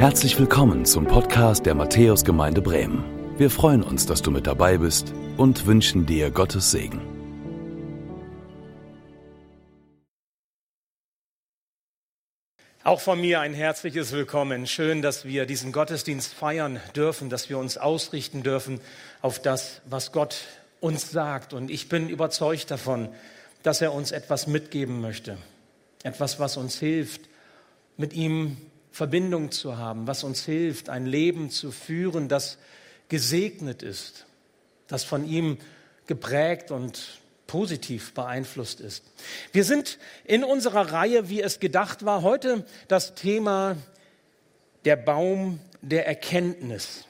Herzlich willkommen zum Podcast der Matthäusgemeinde Bremen. Wir freuen uns, dass du mit dabei bist und wünschen dir Gottes Segen. Auch von mir ein herzliches Willkommen. Schön, dass wir diesen Gottesdienst feiern dürfen, dass wir uns ausrichten dürfen auf das, was Gott uns sagt. Und ich bin überzeugt davon, dass er uns etwas mitgeben möchte. Etwas, was uns hilft, mit ihm Verbindung zu haben, was uns hilft, ein Leben zu führen, das gesegnet ist, das von ihm geprägt und positiv beeinflusst ist. Wir sind in unserer Reihe, wie es gedacht war, heute das Thema der Baum der Erkenntnis.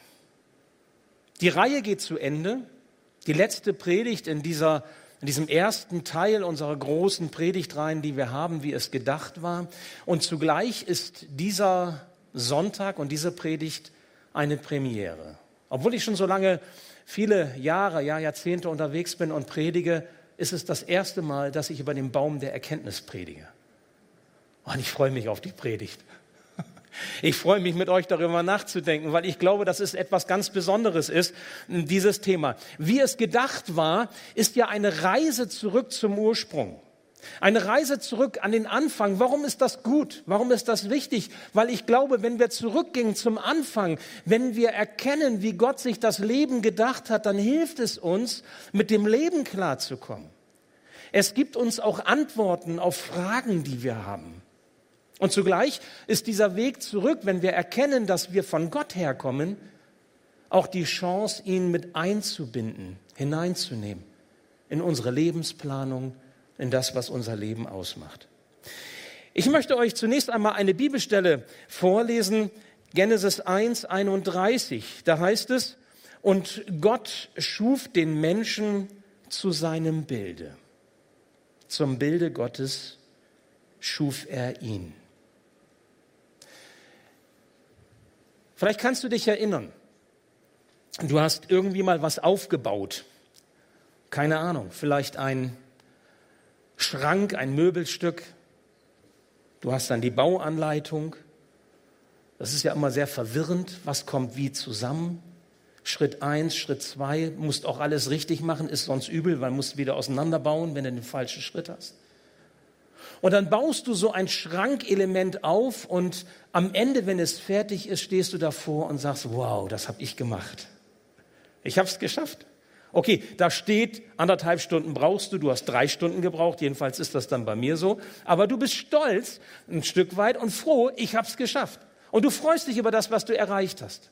Die Reihe geht zu Ende. Die letzte Predigt in dieser in diesem ersten Teil unserer großen Predigtreihen, die wir haben, wie es gedacht war. Und zugleich ist dieser Sonntag und diese Predigt eine Premiere. Obwohl ich schon so lange, viele Jahre, ja Jahrzehnte unterwegs bin und predige, ist es das erste Mal, dass ich über den Baum der Erkenntnis predige. Und ich freue mich auf die Predigt. Ich freue mich mit euch darüber nachzudenken, weil ich glaube, dass es etwas ganz Besonderes ist, dieses Thema. Wie es gedacht war, ist ja eine Reise zurück zum Ursprung. Eine Reise zurück an den Anfang. Warum ist das gut? Warum ist das wichtig? Weil ich glaube, wenn wir zurückgehen zum Anfang, wenn wir erkennen, wie Gott sich das Leben gedacht hat, dann hilft es uns, mit dem Leben klarzukommen. Es gibt uns auch Antworten auf Fragen, die wir haben. Und zugleich ist dieser Weg zurück, wenn wir erkennen, dass wir von Gott herkommen, auch die Chance, ihn mit einzubinden, hineinzunehmen in unsere Lebensplanung, in das, was unser Leben ausmacht. Ich möchte euch zunächst einmal eine Bibelstelle vorlesen, Genesis 1, 31. Da heißt es, und Gott schuf den Menschen zu seinem Bilde. Zum Bilde Gottes schuf er ihn. Vielleicht kannst du dich erinnern. Du hast irgendwie mal was aufgebaut. Keine Ahnung, vielleicht ein Schrank, ein Möbelstück. Du hast dann die Bauanleitung. Das ist ja immer sehr verwirrend. Was kommt wie zusammen? Schritt eins, Schritt zwei, musst auch alles richtig machen, ist sonst übel, weil musst wieder auseinanderbauen, wenn du den falschen Schritt hast. Und dann baust du so ein Schrankelement auf und am Ende, wenn es fertig ist, stehst du davor und sagst, wow, das habe ich gemacht. Ich habe es geschafft. Okay, da steht, anderthalb Stunden brauchst du, du hast drei Stunden gebraucht, jedenfalls ist das dann bei mir so. Aber du bist stolz ein Stück weit und froh, ich habe es geschafft. Und du freust dich über das, was du erreicht hast.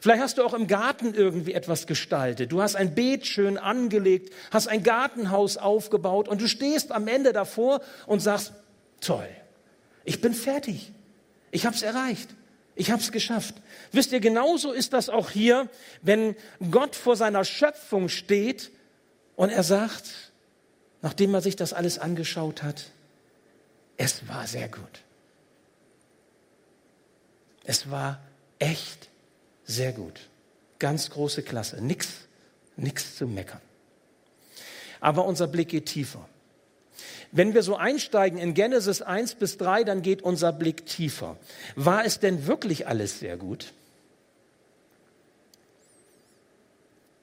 Vielleicht hast du auch im Garten irgendwie etwas gestaltet. Du hast ein Beet schön angelegt, hast ein Gartenhaus aufgebaut und du stehst am Ende davor und sagst, toll, ich bin fertig. Ich habe es erreicht. Ich habe es geschafft. Wisst ihr, genauso ist das auch hier, wenn Gott vor seiner Schöpfung steht und er sagt, nachdem er sich das alles angeschaut hat, es war sehr gut. Es war echt sehr gut. Ganz große Klasse. Nix, nix zu meckern. Aber unser Blick geht tiefer. Wenn wir so einsteigen in Genesis 1 bis 3, dann geht unser Blick tiefer. War es denn wirklich alles sehr gut?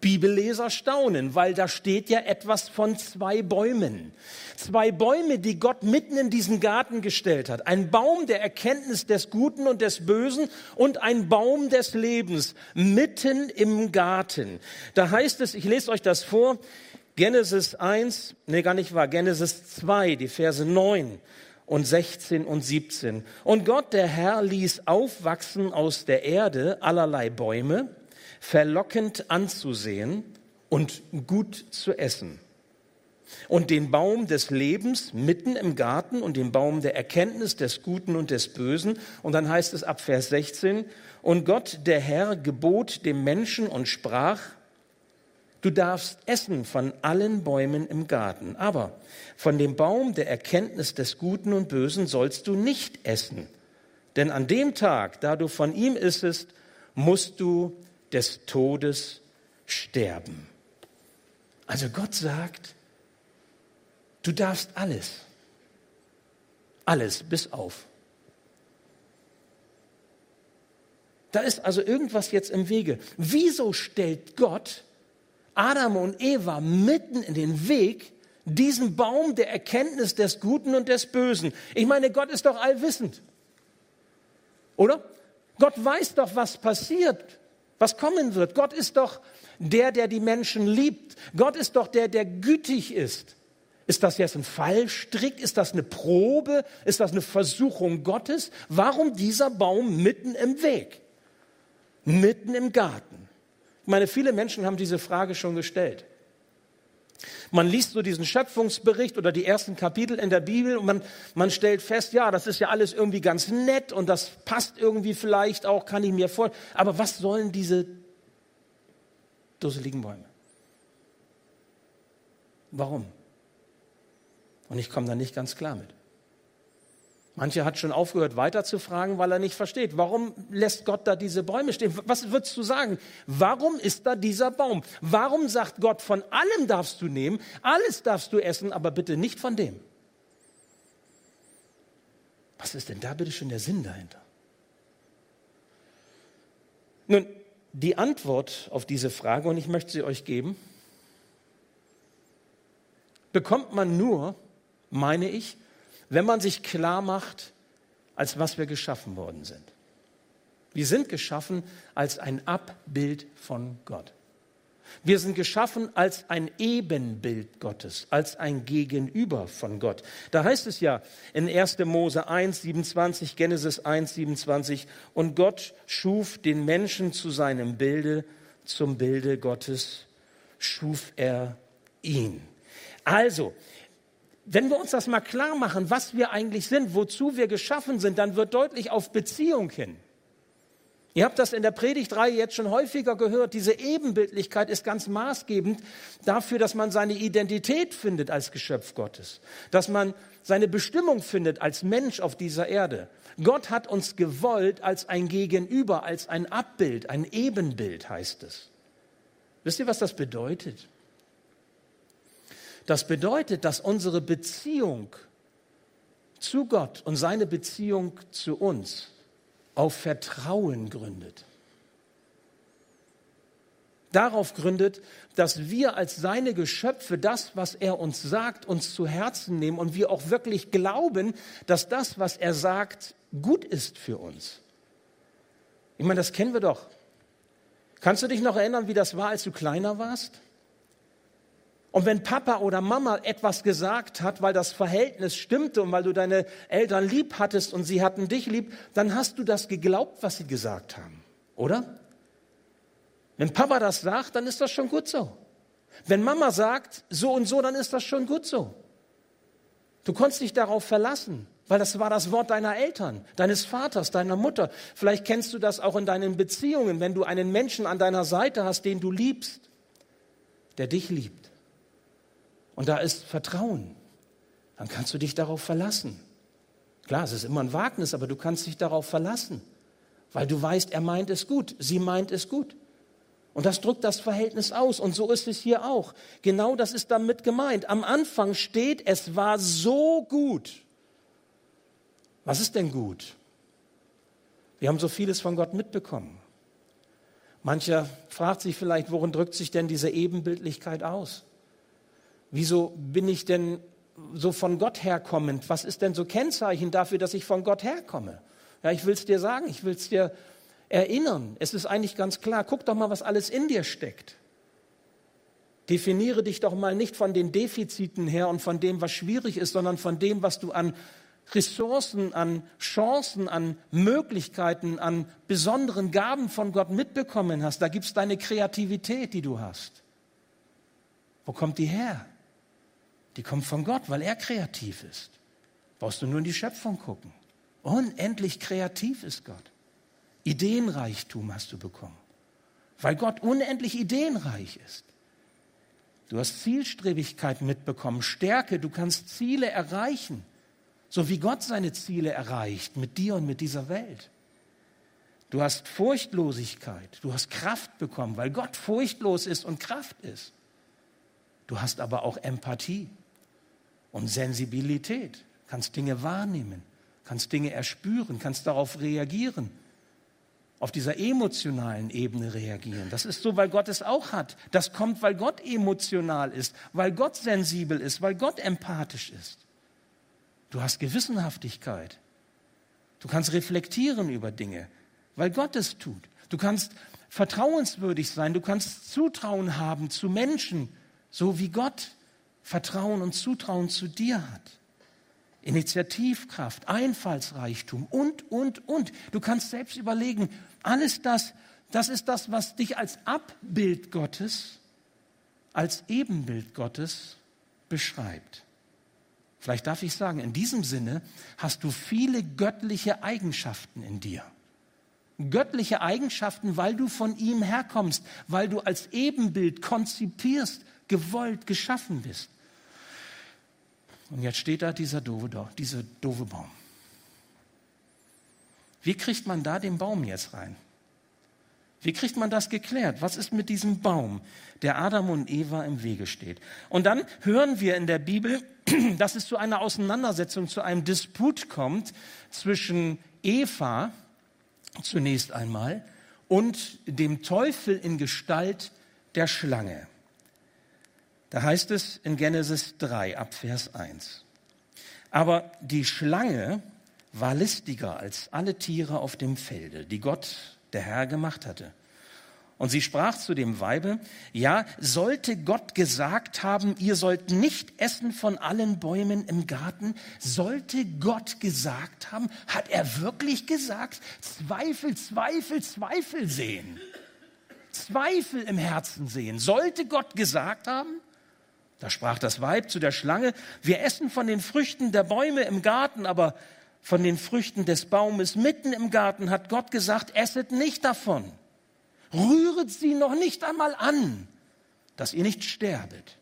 Bibelleser staunen, weil da steht ja etwas von zwei Bäumen. Zwei Bäume, die Gott mitten in diesen Garten gestellt hat. Ein Baum der Erkenntnis des Guten und des Bösen und ein Baum des Lebens mitten im Garten. Da heißt es, ich lese euch das vor, Genesis 1, nee, gar nicht wahr, Genesis 2, die Verse 9 und 16 und 17. Und Gott, der Herr, ließ aufwachsen aus der Erde allerlei Bäume, verlockend anzusehen und gut zu essen. Und den Baum des Lebens mitten im Garten und den Baum der Erkenntnis des Guten und des Bösen. Und dann heißt es ab Vers 16, und Gott, der Herr, gebot dem Menschen und sprach, du darfst essen von allen Bäumen im Garten, aber von dem Baum der Erkenntnis des Guten und Bösen sollst du nicht essen. Denn an dem Tag, da du von ihm issest, musst du des Todes sterben. Also Gott sagt, du darfst alles. Alles bis auf. Da ist also irgendwas jetzt im Wege. Wieso stellt Gott Adam und Eva mitten in den Weg, diesen Baum der Erkenntnis des Guten und des Bösen? Ich meine, Gott ist doch allwissend. Oder? Gott weiß doch, was passiert, was kommen wird. Gott ist doch der, der die Menschen liebt. Gott ist doch der, der gütig ist. Ist das jetzt ein Fallstrick? Ist das eine Probe? Ist das eine Versuchung Gottes? Warum dieser Baum mitten im Weg? Mitten im Garten? Ich meine, viele Menschen haben diese Frage schon gestellt. Man liest so diesen Schöpfungsbericht oder die ersten Kapitel in der Bibel und man, man stellt fest, ja, das ist ja alles irgendwie ganz nett und das passt irgendwie vielleicht auch, kann ich mir vorstellen. Aber was sollen diese dusseligen Bäume? Warum? Und ich komme da nicht ganz klar mit. Manche hat schon aufgehört, weiter zu fragen, weil er nicht versteht. Warum lässt Gott da diese Bäume stehen? Was würdest du sagen? Warum ist da dieser Baum? Warum sagt Gott, von allem darfst du nehmen, alles darfst du essen, aber bitte nicht von dem? Was ist denn da bitte schon der Sinn dahinter? Nun, die Antwort auf diese Frage, und ich möchte sie euch geben, bekommt man nur, meine ich, wenn man sich klar macht, als was wir geschaffen worden sind. Wir sind geschaffen als ein Abbild von Gott. Wir sind geschaffen als ein Ebenbild Gottes, als ein Gegenüber von Gott. Da heißt es ja in 1. Mose 1, 27, Genesis 1, 27, und Gott schuf den Menschen zu seinem Bilde, zum Bilde Gottes schuf er ihn. Also, wenn wir uns das mal klar machen, was wir eigentlich sind, wozu wir geschaffen sind, dann wird deutlich auf Beziehung hin. Ihr habt das in der Predigtreihe jetzt schon häufiger gehört. Diese Ebenbildlichkeit ist ganz maßgebend dafür, dass man seine Identität findet als Geschöpf Gottes, dass man seine Bestimmung findet als Mensch auf dieser Erde. Gott hat uns gewollt als ein Gegenüber, als ein Abbild, ein Ebenbild heißt es. Wisst ihr, was das bedeutet? Das bedeutet, dass unsere Beziehung zu Gott und seine Beziehung zu uns auf Vertrauen gründet. Darauf gründet, dass wir als seine Geschöpfe das, was er uns sagt, uns zu Herzen nehmen und wir auch wirklich glauben, dass das, was er sagt, gut ist für uns. Ich meine, das kennen wir doch. Kannst du dich noch erinnern, wie das war, als du kleiner warst? Und wenn Papa oder Mama etwas gesagt hat, weil das Verhältnis stimmte und weil du deine Eltern lieb hattest und sie hatten dich lieb, dann hast du das geglaubt, was sie gesagt haben, oder? Wenn Papa das sagt, dann ist das schon gut so. Wenn Mama sagt, so und so, dann ist das schon gut so. Du konntest dich darauf verlassen, weil das war das Wort deiner Eltern, deines Vaters, deiner Mutter. Vielleicht kennst du das auch in deinen Beziehungen, wenn du einen Menschen an deiner Seite hast, den du liebst, der dich liebt und da ist Vertrauen, dann kannst du dich darauf verlassen. Klar, es ist immer ein Wagnis, aber du kannst dich darauf verlassen, weil du weißt, er meint es gut, sie meint es gut. Und das drückt das Verhältnis aus. Und so ist es hier auch. Genau das ist damit gemeint. Am Anfang steht, es war so gut. Was ist denn gut? Wir haben so vieles von Gott mitbekommen. Mancher fragt sich vielleicht, worin drückt sich denn diese Ebenbildlichkeit aus? Wieso bin ich denn so von Gott herkommend? Was ist denn so Kennzeichen dafür, dass ich von Gott herkomme? Ja, ich will es dir sagen, ich will es dir erinnern. Es ist eigentlich ganz klar. Guck doch mal, was alles in dir steckt. Definiere dich doch mal nicht von den Defiziten her und von dem, was schwierig ist, sondern von dem, was du an Ressourcen, an Chancen, an Möglichkeiten, an besonderen Gaben von Gott mitbekommen hast. Da gibt es deine Kreativität, die du hast. Wo kommt die her? Die kommt von Gott, weil er kreativ ist. Brauchst du nur in die Schöpfung gucken. Unendlich kreativ ist Gott. Ideenreichtum hast du bekommen, weil Gott unendlich ideenreich ist. Du hast Zielstrebigkeit mitbekommen, Stärke, du kannst Ziele erreichen, so wie Gott seine Ziele erreicht mit dir und mit dieser Welt. Du hast Furchtlosigkeit, du hast Kraft bekommen, weil Gott furchtlos ist und Kraft ist. Du hast aber auch Empathie und Sensibilität, kannst Dinge wahrnehmen, kannst Dinge erspüren, kannst darauf reagieren. auf dieser emotionalen Ebene reagieren. Das ist so, weil Gott es auch hat. Das kommt, weil Gott emotional ist, weil Gott sensibel ist, weil Gott empathisch ist. Du hast Gewissenhaftigkeit. Du kannst reflektieren über Dinge, weil Gott es tut. Du kannst vertrauenswürdig sein, du kannst Zutrauen haben zu Menschen, so wie Gott Vertrauen und Zutrauen zu dir hat. Initiativkraft, Einfallsreichtum und, und, und. Du kannst selbst überlegen, alles das, das ist das, was dich als Abbild Gottes, als Ebenbild Gottes beschreibt. Vielleicht darf ich sagen, in diesem Sinne hast du viele göttliche Eigenschaften in dir. Göttliche Eigenschaften, weil du von ihm herkommst, weil du als Ebenbild konzipierst, gewollt, geschaffen bist. Und jetzt steht da dieser doofe, dieser doofe Baum. Wie kriegt man da den Baum jetzt rein? Wie kriegt man das geklärt? Was ist mit diesem Baum, der Adam und Eva im Wege steht? Und dann hören wir in der Bibel, dass es zu einer Auseinandersetzung, zu einem Disput kommt zwischen Eva zunächst einmal und dem Teufel in Gestalt der Schlange. Da heißt es in Genesis 3 ab Vers 1. Aber die Schlange war listiger als alle Tiere auf dem Felde, die Gott, der Herr, gemacht hatte. Und sie sprach zu dem Weibe, ja, sollte Gott gesagt haben, ihr sollt nicht essen von allen Bäumen im Garten? Sollte Gott gesagt haben? Hat er wirklich gesagt? Zweifel, Zweifel, Zweifel sehen. Zweifel im Herzen sehen. Sollte Gott gesagt haben? Da sprach das Weib zu der Schlange, wir essen von den Früchten der Bäume im Garten, aber von den Früchten des Baumes mitten im Garten hat Gott gesagt, esset nicht davon. Rühret sie noch nicht einmal an, dass ihr nicht sterbet.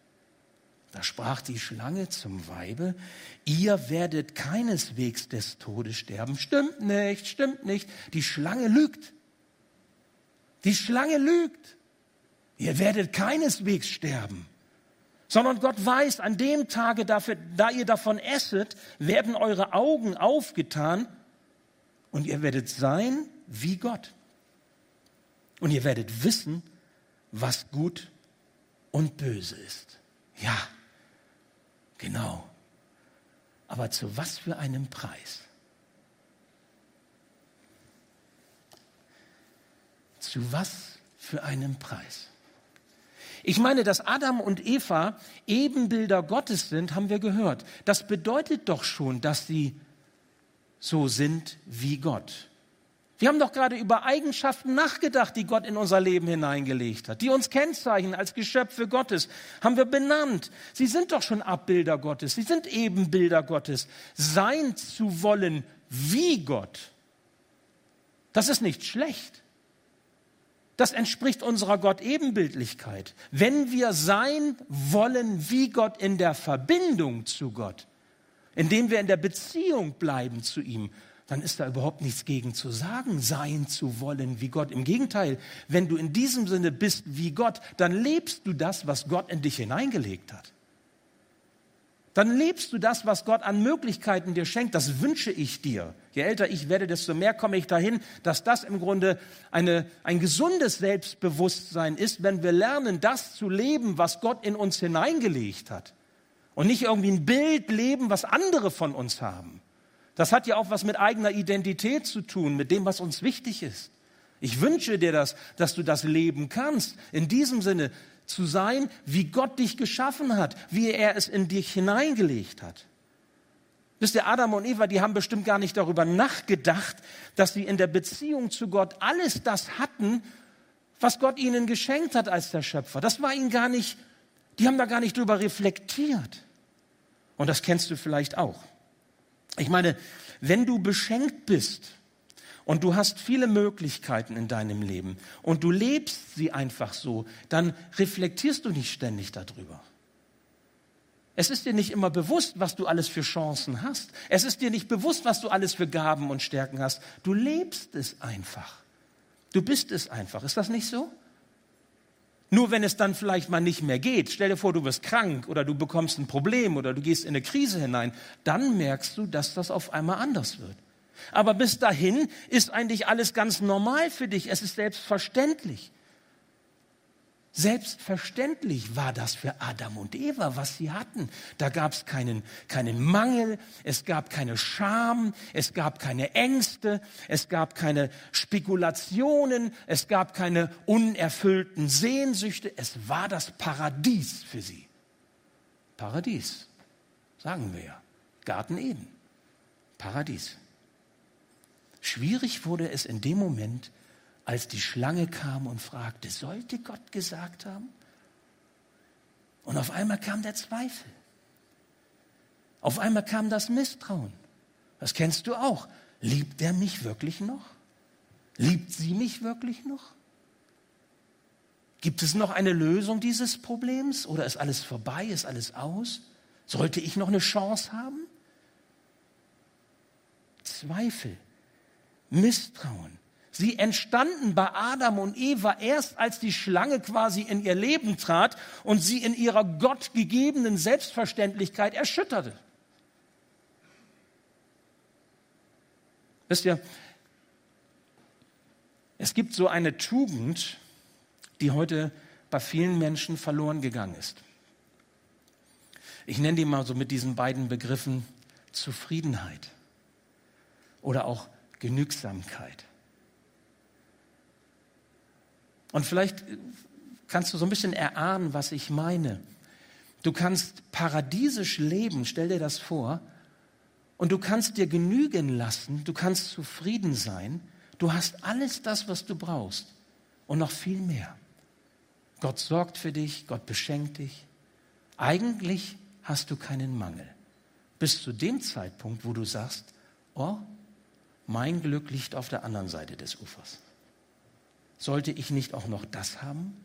Da sprach die Schlange zum Weibe, ihr werdet keineswegs des Todes sterben. Stimmt nicht, stimmt nicht. Die Schlange lügt. Die Schlange lügt. Ihr werdet keineswegs sterben sondern Gott weiß, an dem Tage, dafür, da ihr davon esset, werden eure Augen aufgetan und ihr werdet sein wie Gott. Und ihr werdet wissen, was gut und böse ist. Ja, genau. Aber zu was für einem Preis? Zu was für einem Preis? Ich meine, dass Adam und Eva Ebenbilder Gottes sind, haben wir gehört. Das bedeutet doch schon, dass sie so sind wie Gott. Wir haben doch gerade über Eigenschaften nachgedacht, die Gott in unser Leben hineingelegt hat, die uns kennzeichnen als Geschöpfe Gottes, haben wir benannt. Sie sind doch schon Abbilder Gottes, sie sind Ebenbilder Gottes. Sein zu wollen wie Gott, das ist nicht schlecht. Das entspricht unserer Gott-Ebenbildlichkeit. Wenn wir sein wollen wie Gott in der Verbindung zu Gott, indem wir in der Beziehung bleiben zu ihm, dann ist da überhaupt nichts gegen zu sagen, sein zu wollen wie Gott. Im Gegenteil, wenn du in diesem Sinne bist wie Gott, dann lebst du das, was Gott in dich hineingelegt hat dann lebst du das, was Gott an Möglichkeiten dir schenkt. Das wünsche ich dir. Je älter ich werde, desto mehr komme ich dahin, dass das im Grunde eine, ein gesundes Selbstbewusstsein ist, wenn wir lernen, das zu leben, was Gott in uns hineingelegt hat. Und nicht irgendwie ein Bild leben, was andere von uns haben. Das hat ja auch was mit eigener Identität zu tun, mit dem, was uns wichtig ist. Ich wünsche dir das, dass du das leben kannst. In diesem Sinne, zu sein, wie Gott dich geschaffen hat, wie er es in dich hineingelegt hat. Wisst ihr, Adam und Eva, die haben bestimmt gar nicht darüber nachgedacht, dass sie in der Beziehung zu Gott alles das hatten, was Gott ihnen geschenkt hat als der Schöpfer. Das war ihnen gar nicht, die haben da gar nicht drüber reflektiert. Und das kennst du vielleicht auch. Ich meine, wenn du beschenkt bist und du hast viele Möglichkeiten in deinem Leben und du lebst sie einfach so, dann reflektierst du nicht ständig darüber. Es ist dir nicht immer bewusst, was du alles für Chancen hast. Es ist dir nicht bewusst, was du alles für Gaben und Stärken hast. Du lebst es einfach. Du bist es einfach. Ist das nicht so? Nur wenn es dann vielleicht mal nicht mehr geht, stell dir vor, du wirst krank oder du bekommst ein Problem oder du gehst in eine Krise hinein, dann merkst du, dass das auf einmal anders wird. Aber bis dahin ist eigentlich alles ganz normal für dich. Es ist selbstverständlich. Selbstverständlich war das für Adam und Eva, was sie hatten. Da gab es keinen, keinen Mangel, es gab keine Scham, es gab keine Ängste, es gab keine Spekulationen, es gab keine unerfüllten Sehnsüchte. Es war das Paradies für sie. Paradies, sagen wir ja. Garten Eden. Paradies. Schwierig wurde es in dem Moment, als die Schlange kam und fragte, sollte Gott gesagt haben? Und auf einmal kam der Zweifel. Auf einmal kam das Misstrauen. Das kennst du auch. Liebt er mich wirklich noch? Liebt sie mich wirklich noch? Gibt es noch eine Lösung dieses Problems oder ist alles vorbei, ist alles aus? Sollte ich noch eine Chance haben? Zweifel, Misstrauen, Sie entstanden bei Adam und Eva erst, als die Schlange quasi in ihr Leben trat und sie in ihrer gottgegebenen Selbstverständlichkeit erschütterte. Wisst ihr, es gibt so eine Tugend, die heute bei vielen Menschen verloren gegangen ist. Ich nenne die mal so mit diesen beiden Begriffen Zufriedenheit oder auch Genügsamkeit. Und vielleicht kannst du so ein bisschen erahnen, was ich meine. Du kannst paradiesisch leben, stell dir das vor, und du kannst dir genügen lassen, du kannst zufrieden sein, du hast alles das, was du brauchst und noch viel mehr. Gott sorgt für dich, Gott beschenkt dich. Eigentlich hast du keinen Mangel. Bis zu dem Zeitpunkt, wo du sagst, oh, mein Glück liegt auf der anderen Seite des Ufers. Sollte ich nicht auch noch das haben?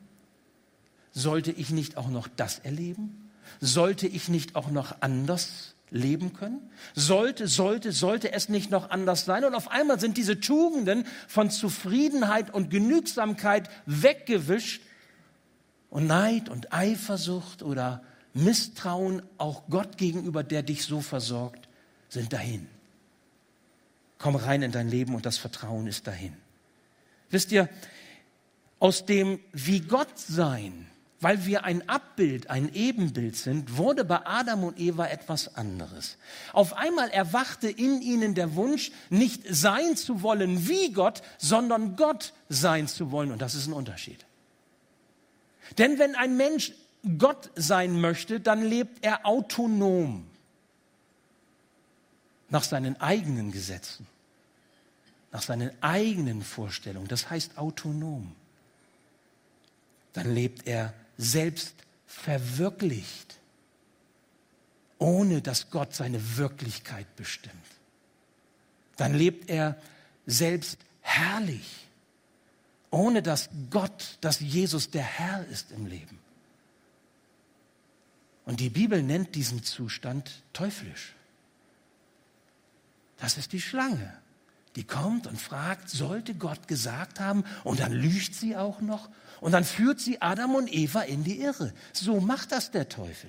Sollte ich nicht auch noch das erleben? Sollte ich nicht auch noch anders leben können? Sollte, sollte, sollte es nicht noch anders sein? Und auf einmal sind diese Tugenden von Zufriedenheit und Genügsamkeit weggewischt und Neid und Eifersucht oder Misstrauen auch Gott gegenüber, der dich so versorgt, sind dahin. Komm rein in dein Leben und das Vertrauen ist dahin. Wisst ihr, aus dem wie Gott sein, weil wir ein Abbild, ein Ebenbild sind, wurde bei Adam und Eva etwas anderes. Auf einmal erwachte in ihnen der Wunsch, nicht sein zu wollen wie Gott, sondern Gott sein zu wollen. Und das ist ein Unterschied. Denn wenn ein Mensch Gott sein möchte, dann lebt er autonom nach seinen eigenen Gesetzen, nach seinen eigenen Vorstellungen. Das heißt autonom dann lebt er selbst verwirklicht, ohne dass Gott seine Wirklichkeit bestimmt. Dann lebt er selbst herrlich, ohne dass Gott, dass Jesus der Herr ist im Leben. Und die Bibel nennt diesen Zustand teuflisch. Das ist die Schlange die kommt und fragt, sollte Gott gesagt haben? Und dann lügt sie auch noch. Und dann führt sie Adam und Eva in die Irre. So macht das der Teufel.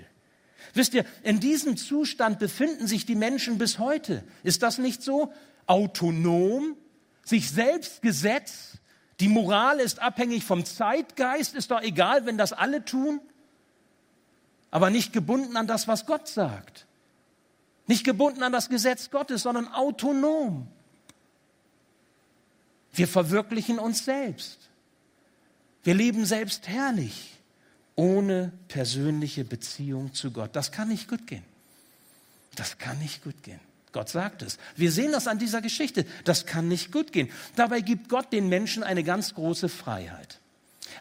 Wisst ihr, in diesem Zustand befinden sich die Menschen bis heute. Ist das nicht so? Autonom, sich selbst Gesetz, die Moral ist abhängig vom Zeitgeist, ist doch egal, wenn das alle tun, aber nicht gebunden an das, was Gott sagt. Nicht gebunden an das Gesetz Gottes, sondern autonom. Wir verwirklichen uns selbst. Wir leben selbst herrlich, ohne persönliche Beziehung zu Gott. Das kann nicht gut gehen. Das kann nicht gut gehen. Gott sagt es. Wir sehen das an dieser Geschichte. Das kann nicht gut gehen. Dabei gibt Gott den Menschen eine ganz große Freiheit.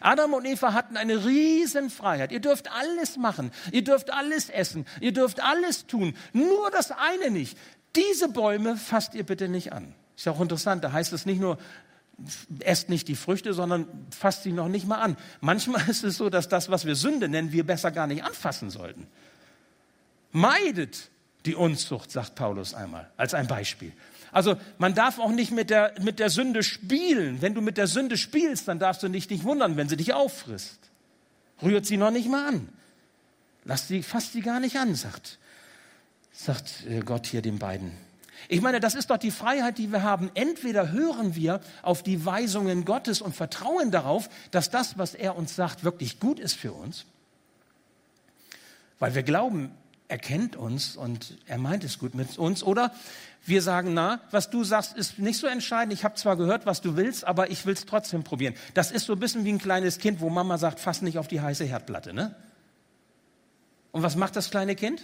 Adam und Eva hatten eine riesen Freiheit. Ihr dürft alles machen. Ihr dürft alles essen. Ihr dürft alles tun. Nur das eine nicht. Diese Bäume fasst ihr bitte nicht an. Ist ja auch interessant, da heißt es nicht nur, esst nicht die Früchte, sondern fasst sie noch nicht mal an. Manchmal ist es so, dass das, was wir Sünde nennen, wir besser gar nicht anfassen sollten. Meidet die Unzucht, sagt Paulus einmal, als ein Beispiel. Also man darf auch nicht mit der, mit der Sünde spielen. Wenn du mit der Sünde spielst, dann darfst du dich nicht wundern, wenn sie dich auffrisst. Rührt sie noch nicht mal an. Lass sie, fasst sie gar nicht an, sagt, sagt äh, Gott hier den beiden Ich meine, das ist doch die Freiheit, die wir haben. Entweder hören wir auf die Weisungen Gottes und vertrauen darauf, dass das, was er uns sagt, wirklich gut ist für uns, weil wir glauben, er kennt uns und er meint es gut mit uns. Oder wir sagen, na, was du sagst, ist nicht so entscheidend. Ich habe zwar gehört, was du willst, aber ich will es trotzdem probieren. Das ist so ein bisschen wie ein kleines Kind, wo Mama sagt, fass nicht auf die heiße Herdplatte. Ne? Und was macht das kleine Kind?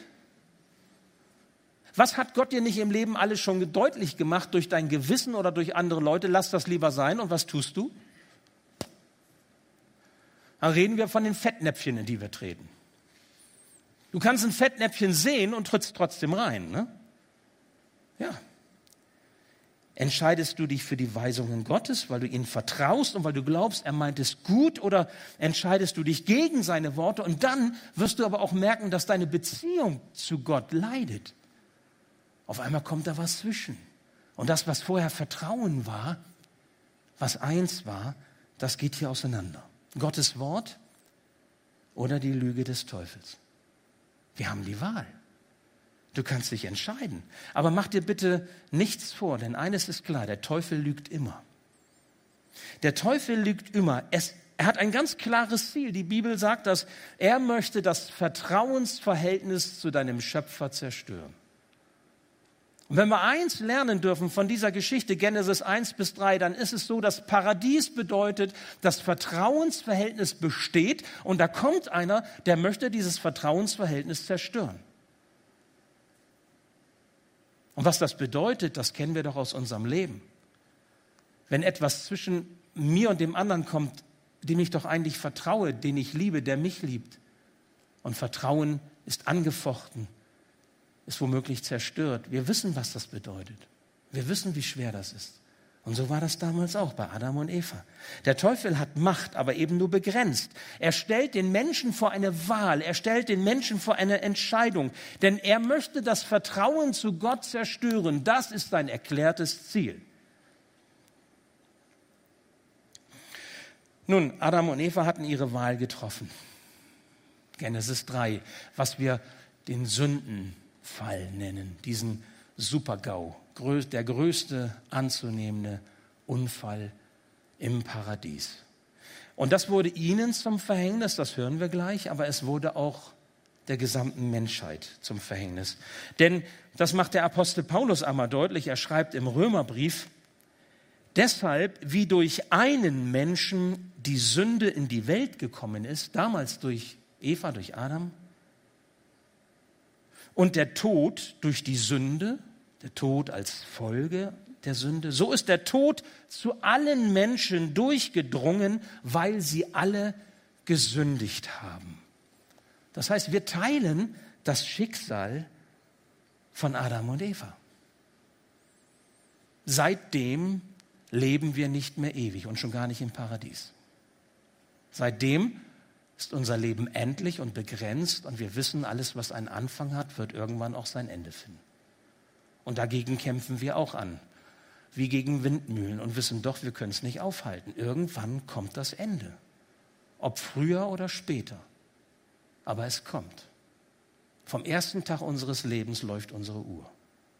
Was hat Gott dir nicht im Leben alles schon deutlich gemacht durch dein Gewissen oder durch andere Leute? Lass das lieber sein. Und was tust du? Dann reden wir von den Fettnäpfchen, in die wir treten. Du kannst ein Fettnäpfchen sehen und trittst trotzdem rein. Ne? Ja. Entscheidest du dich für die Weisungen Gottes, weil du ihm vertraust und weil du glaubst, er meint es gut, oder entscheidest du dich gegen seine Worte und dann wirst du aber auch merken, dass deine Beziehung zu Gott leidet. Auf einmal kommt da was zwischen. Und das, was vorher Vertrauen war, was eins war, das geht hier auseinander. Gottes Wort oder die Lüge des Teufels. Wir haben die Wahl. Du kannst dich entscheiden. Aber mach dir bitte nichts vor, denn eines ist klar, der Teufel lügt immer. Der Teufel lügt immer. Es, er hat ein ganz klares Ziel. Die Bibel sagt, dass er möchte das Vertrauensverhältnis zu deinem Schöpfer zerstören. Und wenn wir eins lernen dürfen von dieser Geschichte, Genesis 1 bis 3, dann ist es so, dass Paradies bedeutet, das Vertrauensverhältnis besteht und da kommt einer, der möchte dieses Vertrauensverhältnis zerstören. Und was das bedeutet, das kennen wir doch aus unserem Leben. Wenn etwas zwischen mir und dem anderen kommt, dem ich doch eigentlich vertraue, den ich liebe, der mich liebt. Und Vertrauen ist angefochten ist womöglich zerstört. Wir wissen, was das bedeutet. Wir wissen, wie schwer das ist. Und so war das damals auch bei Adam und Eva. Der Teufel hat Macht, aber eben nur begrenzt. Er stellt den Menschen vor eine Wahl, er stellt den Menschen vor eine Entscheidung, denn er möchte das Vertrauen zu Gott zerstören. Das ist sein erklärtes Ziel. Nun, Adam und Eva hatten ihre Wahl getroffen. Genesis 3, was wir den Sünden Fall nennen, diesen Supergau, der größte anzunehmende Unfall im Paradies. Und das wurde ihnen zum Verhängnis, das hören wir gleich, aber es wurde auch der gesamten Menschheit zum Verhängnis. Denn das macht der Apostel Paulus einmal deutlich, er schreibt im Römerbrief, deshalb, wie durch einen Menschen die Sünde in die Welt gekommen ist, damals durch Eva, durch Adam, und der Tod durch die Sünde, der Tod als Folge der Sünde, so ist der Tod zu allen Menschen durchgedrungen, weil sie alle gesündigt haben. Das heißt, wir teilen das Schicksal von Adam und Eva. Seitdem leben wir nicht mehr ewig und schon gar nicht im Paradies. Seitdem ist unser Leben endlich und begrenzt und wir wissen, alles, was einen Anfang hat, wird irgendwann auch sein Ende finden. Und dagegen kämpfen wir auch an, wie gegen Windmühlen und wissen doch, wir können es nicht aufhalten. Irgendwann kommt das Ende, ob früher oder später, aber es kommt. Vom ersten Tag unseres Lebens läuft unsere Uhr.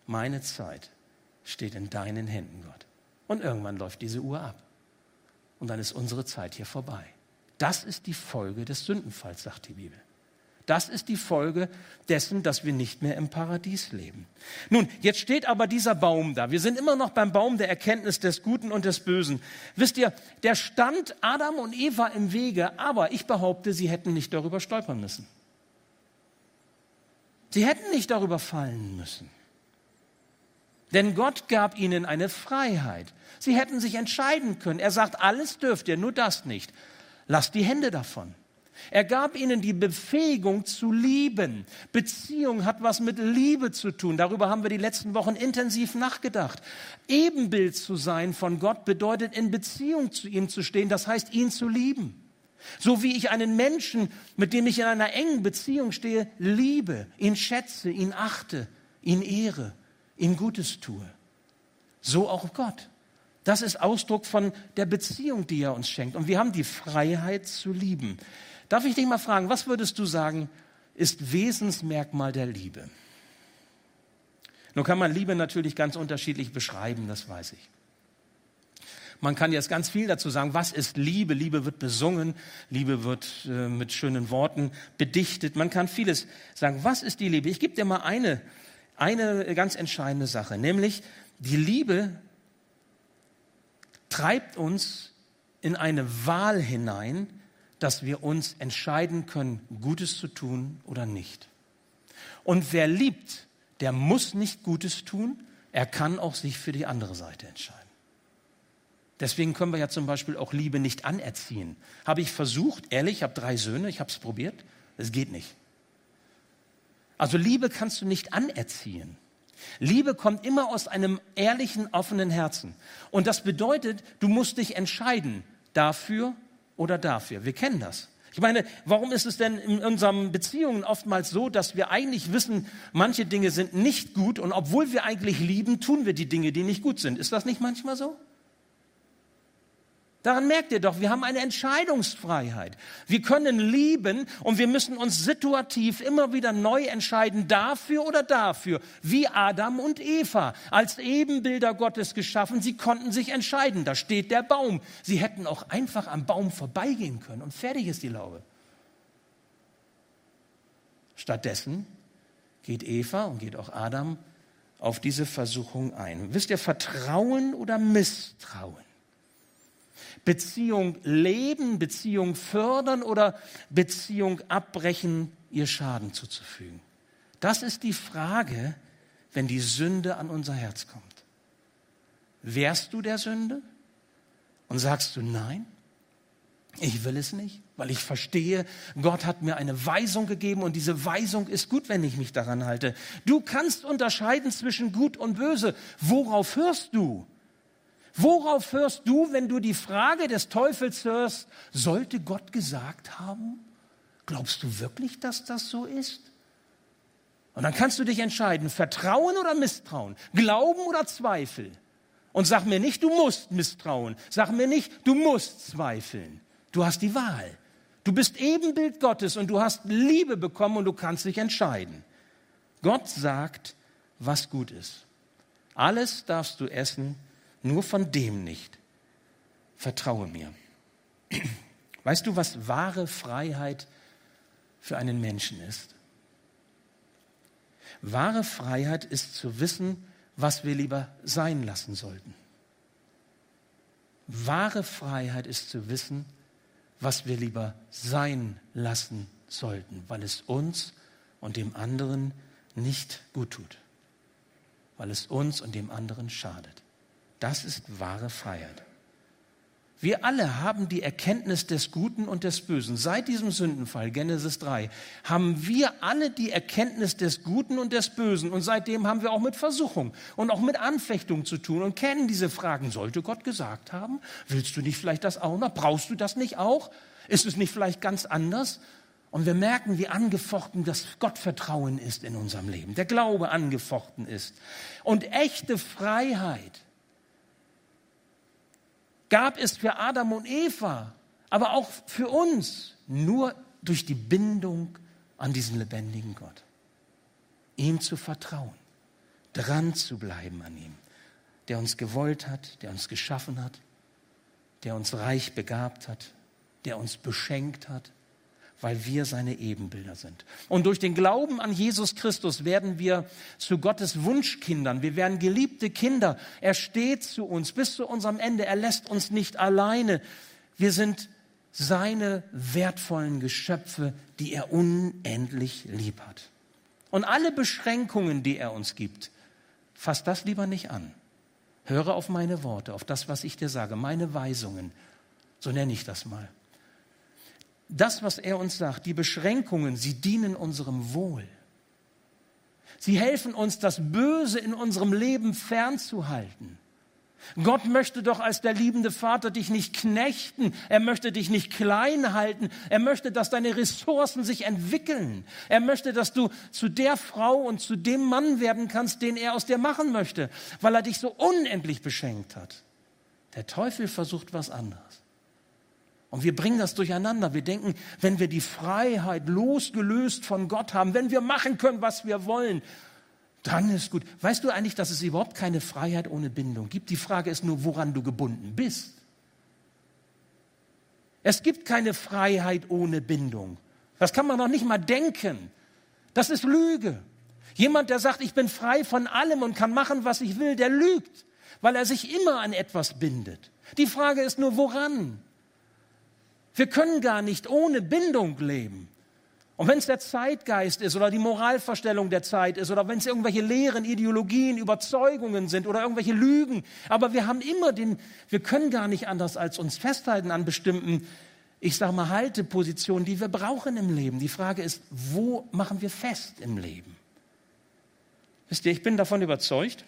Meine Zeit steht in deinen Händen, Gott. Und irgendwann läuft diese Uhr ab. Und dann ist unsere Zeit hier vorbei. Das ist die Folge des Sündenfalls, sagt die Bibel. Das ist die Folge dessen, dass wir nicht mehr im Paradies leben. Nun, jetzt steht aber dieser Baum da. Wir sind immer noch beim Baum der Erkenntnis des Guten und des Bösen. Wisst ihr, der stand Adam und Eva im Wege, aber ich behaupte, sie hätten nicht darüber stolpern müssen. Sie hätten nicht darüber fallen müssen. Denn Gott gab ihnen eine Freiheit. Sie hätten sich entscheiden können. Er sagt, alles dürft ihr, nur das nicht. Lasst die Hände davon. Er gab ihnen die Befähigung zu lieben. Beziehung hat was mit Liebe zu tun. Darüber haben wir die letzten Wochen intensiv nachgedacht. Ebenbild zu sein von Gott bedeutet, in Beziehung zu ihm zu stehen. Das heißt, ihn zu lieben. So wie ich einen Menschen, mit dem ich in einer engen Beziehung stehe, liebe, ihn schätze, ihn achte, ihn ehre, ihm Gutes tue. So auch Gott. Das ist Ausdruck von der Beziehung, die er uns schenkt. Und wir haben die Freiheit zu lieben. Darf ich dich mal fragen, was würdest du sagen, ist Wesensmerkmal der Liebe? Nun kann man Liebe natürlich ganz unterschiedlich beschreiben, das weiß ich. Man kann jetzt ganz viel dazu sagen, was ist Liebe? Liebe wird besungen, Liebe wird äh, mit schönen Worten bedichtet. Man kann vieles sagen. Was ist die Liebe? Ich gebe dir mal eine, eine ganz entscheidende Sache, nämlich die Liebe treibt uns in eine Wahl hinein, dass wir uns entscheiden können, Gutes zu tun oder nicht. Und wer liebt, der muss nicht Gutes tun, er kann auch sich für die andere Seite entscheiden. Deswegen können wir ja zum Beispiel auch Liebe nicht anerziehen. Habe ich versucht, ehrlich, ich habe drei Söhne, ich habe es probiert, es geht nicht. Also Liebe kannst du nicht anerziehen. Liebe kommt immer aus einem ehrlichen, offenen Herzen. Und das bedeutet, du musst dich entscheiden, dafür oder dafür. Wir kennen das. Ich meine, warum ist es denn in unseren Beziehungen oftmals so, dass wir eigentlich wissen, manche Dinge sind nicht gut und obwohl wir eigentlich lieben, tun wir die Dinge, die nicht gut sind? Ist das nicht manchmal so? Daran merkt ihr doch, wir haben eine Entscheidungsfreiheit. Wir können lieben und wir müssen uns situativ immer wieder neu entscheiden, dafür oder dafür, wie Adam und Eva, als Ebenbilder Gottes geschaffen, sie konnten sich entscheiden. Da steht der Baum. Sie hätten auch einfach am Baum vorbeigehen können und fertig ist die Laube. Stattdessen geht Eva und geht auch Adam auf diese Versuchung ein. Wisst ihr, Vertrauen oder Misstrauen? Beziehung leben, Beziehung fördern oder Beziehung abbrechen, ihr Schaden zuzufügen? Das ist die Frage, wenn die Sünde an unser Herz kommt. Wärst du der Sünde und sagst du nein? Ich will es nicht, weil ich verstehe, Gott hat mir eine Weisung gegeben und diese Weisung ist gut, wenn ich mich daran halte. Du kannst unterscheiden zwischen gut und böse. Worauf hörst du? Worauf hörst du, wenn du die Frage des Teufels hörst, sollte Gott gesagt haben? Glaubst du wirklich, dass das so ist? Und dann kannst du dich entscheiden, Vertrauen oder Misstrauen, Glauben oder Zweifel. Und sag mir nicht, du musst misstrauen. Sag mir nicht, du musst zweifeln. Du hast die Wahl. Du bist Ebenbild Gottes und du hast Liebe bekommen und du kannst dich entscheiden. Gott sagt, was gut ist. Alles darfst du essen, nur von dem nicht. Vertraue mir. Weißt du, was wahre Freiheit für einen Menschen ist? Wahre Freiheit ist zu wissen, was wir lieber sein lassen sollten. Wahre Freiheit ist zu wissen, was wir lieber sein lassen sollten, weil es uns und dem anderen nicht gut tut, weil es uns und dem anderen schadet. Das ist wahre Freiheit. Wir alle haben die Erkenntnis des Guten und des Bösen. Seit diesem Sündenfall, Genesis 3, haben wir alle die Erkenntnis des Guten und des Bösen. Und seitdem haben wir auch mit Versuchung und auch mit Anfechtung zu tun und kennen diese Fragen. Sollte Gott gesagt haben? Willst du nicht vielleicht das auch noch? Brauchst du das nicht auch? Ist es nicht vielleicht ganz anders? Und wir merken, wie angefochten das Gottvertrauen ist in unserem Leben. Der Glaube angefochten ist. Und echte Freiheit gab es für Adam und Eva, aber auch für uns nur durch die Bindung an diesen lebendigen Gott. Ihm zu vertrauen, dran zu bleiben an ihm, der uns gewollt hat, der uns geschaffen hat, der uns reich begabt hat, der uns beschenkt hat, weil wir seine Ebenbilder sind. Und durch den Glauben an Jesus Christus werden wir zu Gottes Wunschkindern. Wir werden geliebte Kinder. Er steht zu uns bis zu unserem Ende. Er lässt uns nicht alleine. Wir sind seine wertvollen Geschöpfe, die er unendlich lieb hat. Und alle Beschränkungen, die er uns gibt, fass das lieber nicht an. Höre auf meine Worte, auf das, was ich dir sage, meine Weisungen. So nenne ich das mal das, was er uns sagt, die Beschränkungen, sie dienen unserem Wohl. Sie helfen uns, das Böse in unserem Leben fernzuhalten. Gott möchte doch als der liebende Vater dich nicht knechten, er möchte dich nicht klein halten, er möchte, dass deine Ressourcen sich entwickeln. Er möchte, dass du zu der Frau und zu dem Mann werden kannst, den er aus dir machen möchte, weil er dich so unendlich beschenkt hat. Der Teufel versucht was anderes. Und wir bringen das durcheinander. Wir denken, wenn wir die Freiheit losgelöst von Gott haben, wenn wir machen können, was wir wollen, Dann ist gut. Weißt du eigentlich, dass es überhaupt keine Freiheit ohne Bindung gibt? Die Frage ist nur, woran du gebunden bist. Es gibt keine Freiheit ohne Bindung. Das kann man noch nicht mal denken. Das ist Lüge. Jemand, der sagt, ich bin frei von allem und kann machen, was ich will, der lügt, weil er sich immer an etwas bindet. Die Frage ist nur, woran? Wir können gar nicht ohne Bindung leben. Und wenn es der Zeitgeist ist oder die Moralverstellung der Zeit ist oder wenn es irgendwelche Lehren, Ideologien, Überzeugungen sind oder irgendwelche Lügen, aber wir haben immer den, wir können gar nicht anders als uns festhalten an bestimmten, ich sage mal, Haltepositionen, die wir brauchen im Leben. Die Frage ist, wo machen wir fest im Leben? Wisst ihr, ich bin davon überzeugt,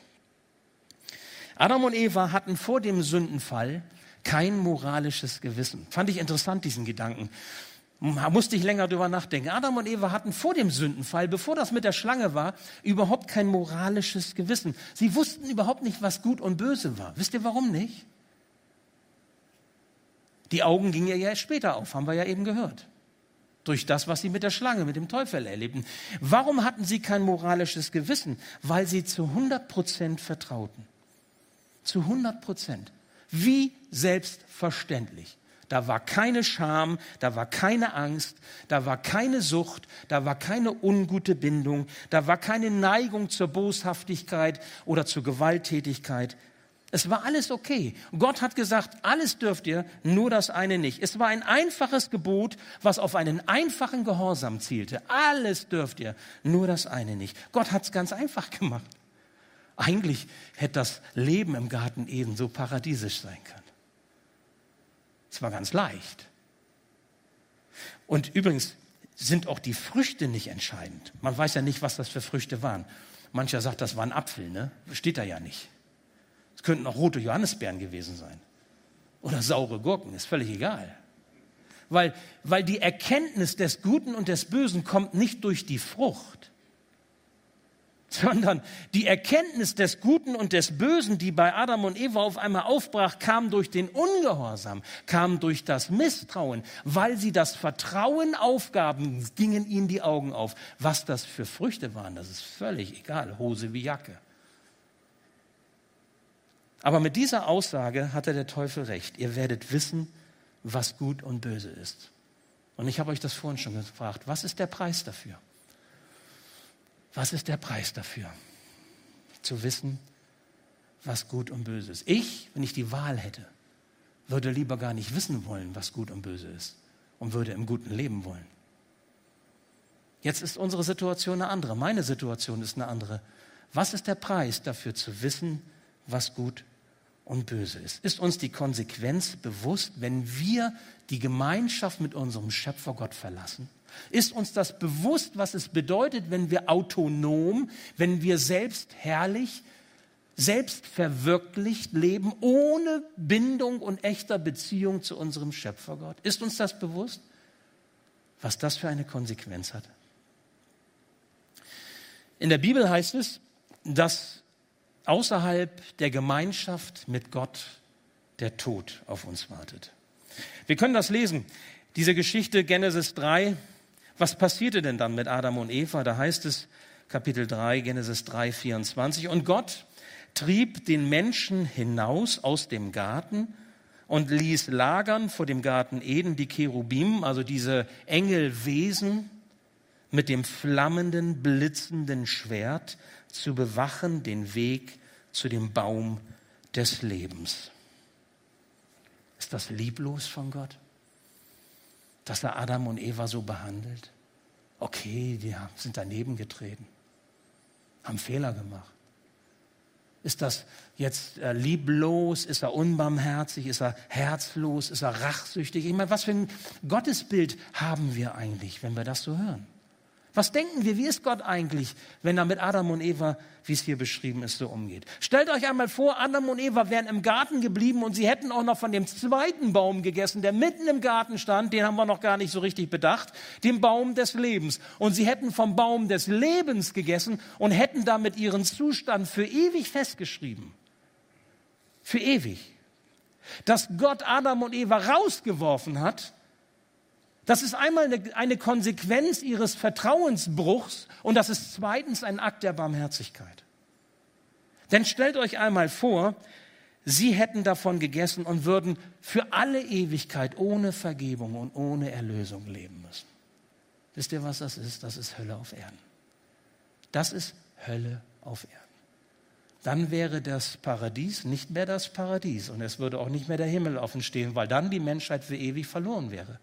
Adam und Eva hatten vor dem Sündenfall kein moralisches Gewissen. Fand ich interessant, diesen Gedanken. Da musste ich länger drüber nachdenken. Adam und Eva hatten vor dem Sündenfall, bevor das mit der Schlange war, überhaupt kein moralisches Gewissen. Sie wussten überhaupt nicht, was gut und böse war. Wisst ihr warum nicht? Die Augen gingen ja erst später auf, haben wir ja eben gehört. Durch das, was sie mit der Schlange, mit dem Teufel erlebten. Warum hatten sie kein moralisches Gewissen? Weil sie zu 100 Prozent vertrauten. Zu 100 Prozent. Wie selbstverständlich. Da war keine Scham, da war keine Angst, da war keine Sucht, da war keine ungute Bindung, da war keine Neigung zur Boshaftigkeit oder zur Gewalttätigkeit. Es war alles okay. Gott hat gesagt, alles dürft ihr, nur das eine nicht. Es war ein einfaches Gebot, was auf einen einfachen Gehorsam zielte. Alles dürft ihr, nur das eine nicht. Gott hat es ganz einfach gemacht. Eigentlich hätte das Leben im Garten Eden so paradiesisch sein können. Es war ganz leicht. Und übrigens sind auch die Früchte nicht entscheidend. Man weiß ja nicht, was das für Früchte waren. Mancher sagt, das war ein Apfel, ne? Steht da ja nicht. Es könnten auch rote Johannisbeeren gewesen sein. Oder saure Gurken, ist völlig egal. Weil, weil die Erkenntnis des Guten und des Bösen kommt nicht durch die Frucht, sondern die Erkenntnis des Guten und des Bösen, die bei Adam und Eva auf einmal aufbrach, kam durch den Ungehorsam, kam durch das Misstrauen, weil sie das Vertrauen aufgaben, gingen ihnen die Augen auf. Was das für Früchte waren, das ist völlig egal, Hose wie Jacke. Aber mit dieser Aussage hatte der Teufel recht. Ihr werdet wissen, was gut und böse ist. Und ich habe euch das vorhin schon gefragt, was ist der Preis dafür? Was ist der Preis dafür? Zu wissen, was gut und böse ist. Ich, wenn ich die Wahl hätte, würde lieber gar nicht wissen wollen, was gut und böse ist und würde im Guten leben wollen. Jetzt ist unsere Situation eine andere. Meine Situation ist eine andere. Was ist der Preis dafür zu wissen, was gut und böse ist? Ist uns die Konsequenz bewusst, wenn wir die Gemeinschaft mit unserem Schöpfer Gott verlassen? Ist uns das bewusst, was es bedeutet, wenn wir autonom, wenn wir selbst herrlich, selbst verwirklicht leben, ohne Bindung und echter Beziehung zu unserem Schöpfergott? Ist uns das bewusst, was das für eine Konsequenz hat? In der Bibel heißt es, dass außerhalb der Gemeinschaft mit Gott der Tod auf uns wartet. Wir können das lesen. Diese Geschichte Genesis 3, was passierte denn dann mit Adam und Eva? Da heißt es Kapitel 3, Genesis 3, 24. Und Gott trieb den Menschen hinaus aus dem Garten und ließ lagern vor dem Garten Eden die Cherubim, also diese Engelwesen mit dem flammenden, blitzenden Schwert zu bewachen den Weg zu dem Baum des Lebens. Ist das lieblos von Gott? Dass er Adam und Eva so behandelt? Okay, die sind daneben getreten, haben Fehler gemacht. Ist das jetzt äh, lieblos? Ist er unbarmherzig? Ist er herzlos? Ist er rachsüchtig? Ich meine, was für ein Gottesbild haben wir eigentlich, wenn wir das so hören? Was denken wir, wie ist Gott eigentlich, wenn er mit Adam und Eva, wie es hier beschrieben ist, so umgeht? Stellt euch einmal vor, Adam und Eva wären im Garten geblieben und sie hätten auch noch von dem zweiten Baum gegessen, der mitten im Garten stand, den haben wir noch gar nicht so richtig bedacht, dem Baum des Lebens. Und sie hätten vom Baum des Lebens gegessen und hätten damit ihren Zustand für ewig festgeschrieben. Für ewig. Dass Gott Adam und Eva rausgeworfen hat, Das ist einmal eine, Konsequenz ihres Vertrauensbruchs und das ist zweitens ein Akt der Barmherzigkeit. Denn stellt euch einmal vor, sie hätten davon gegessen und würden für alle Ewigkeit ohne Vergebung und ohne Erlösung leben müssen. Wisst ihr, was das ist? Das ist Hölle auf Erden. Das ist Hölle auf Erden. Dann wäre das Paradies nicht mehr das Paradies und es würde auch nicht mehr der Himmel offen stehen, weil dann die Menschheit für ewig verloren wäre.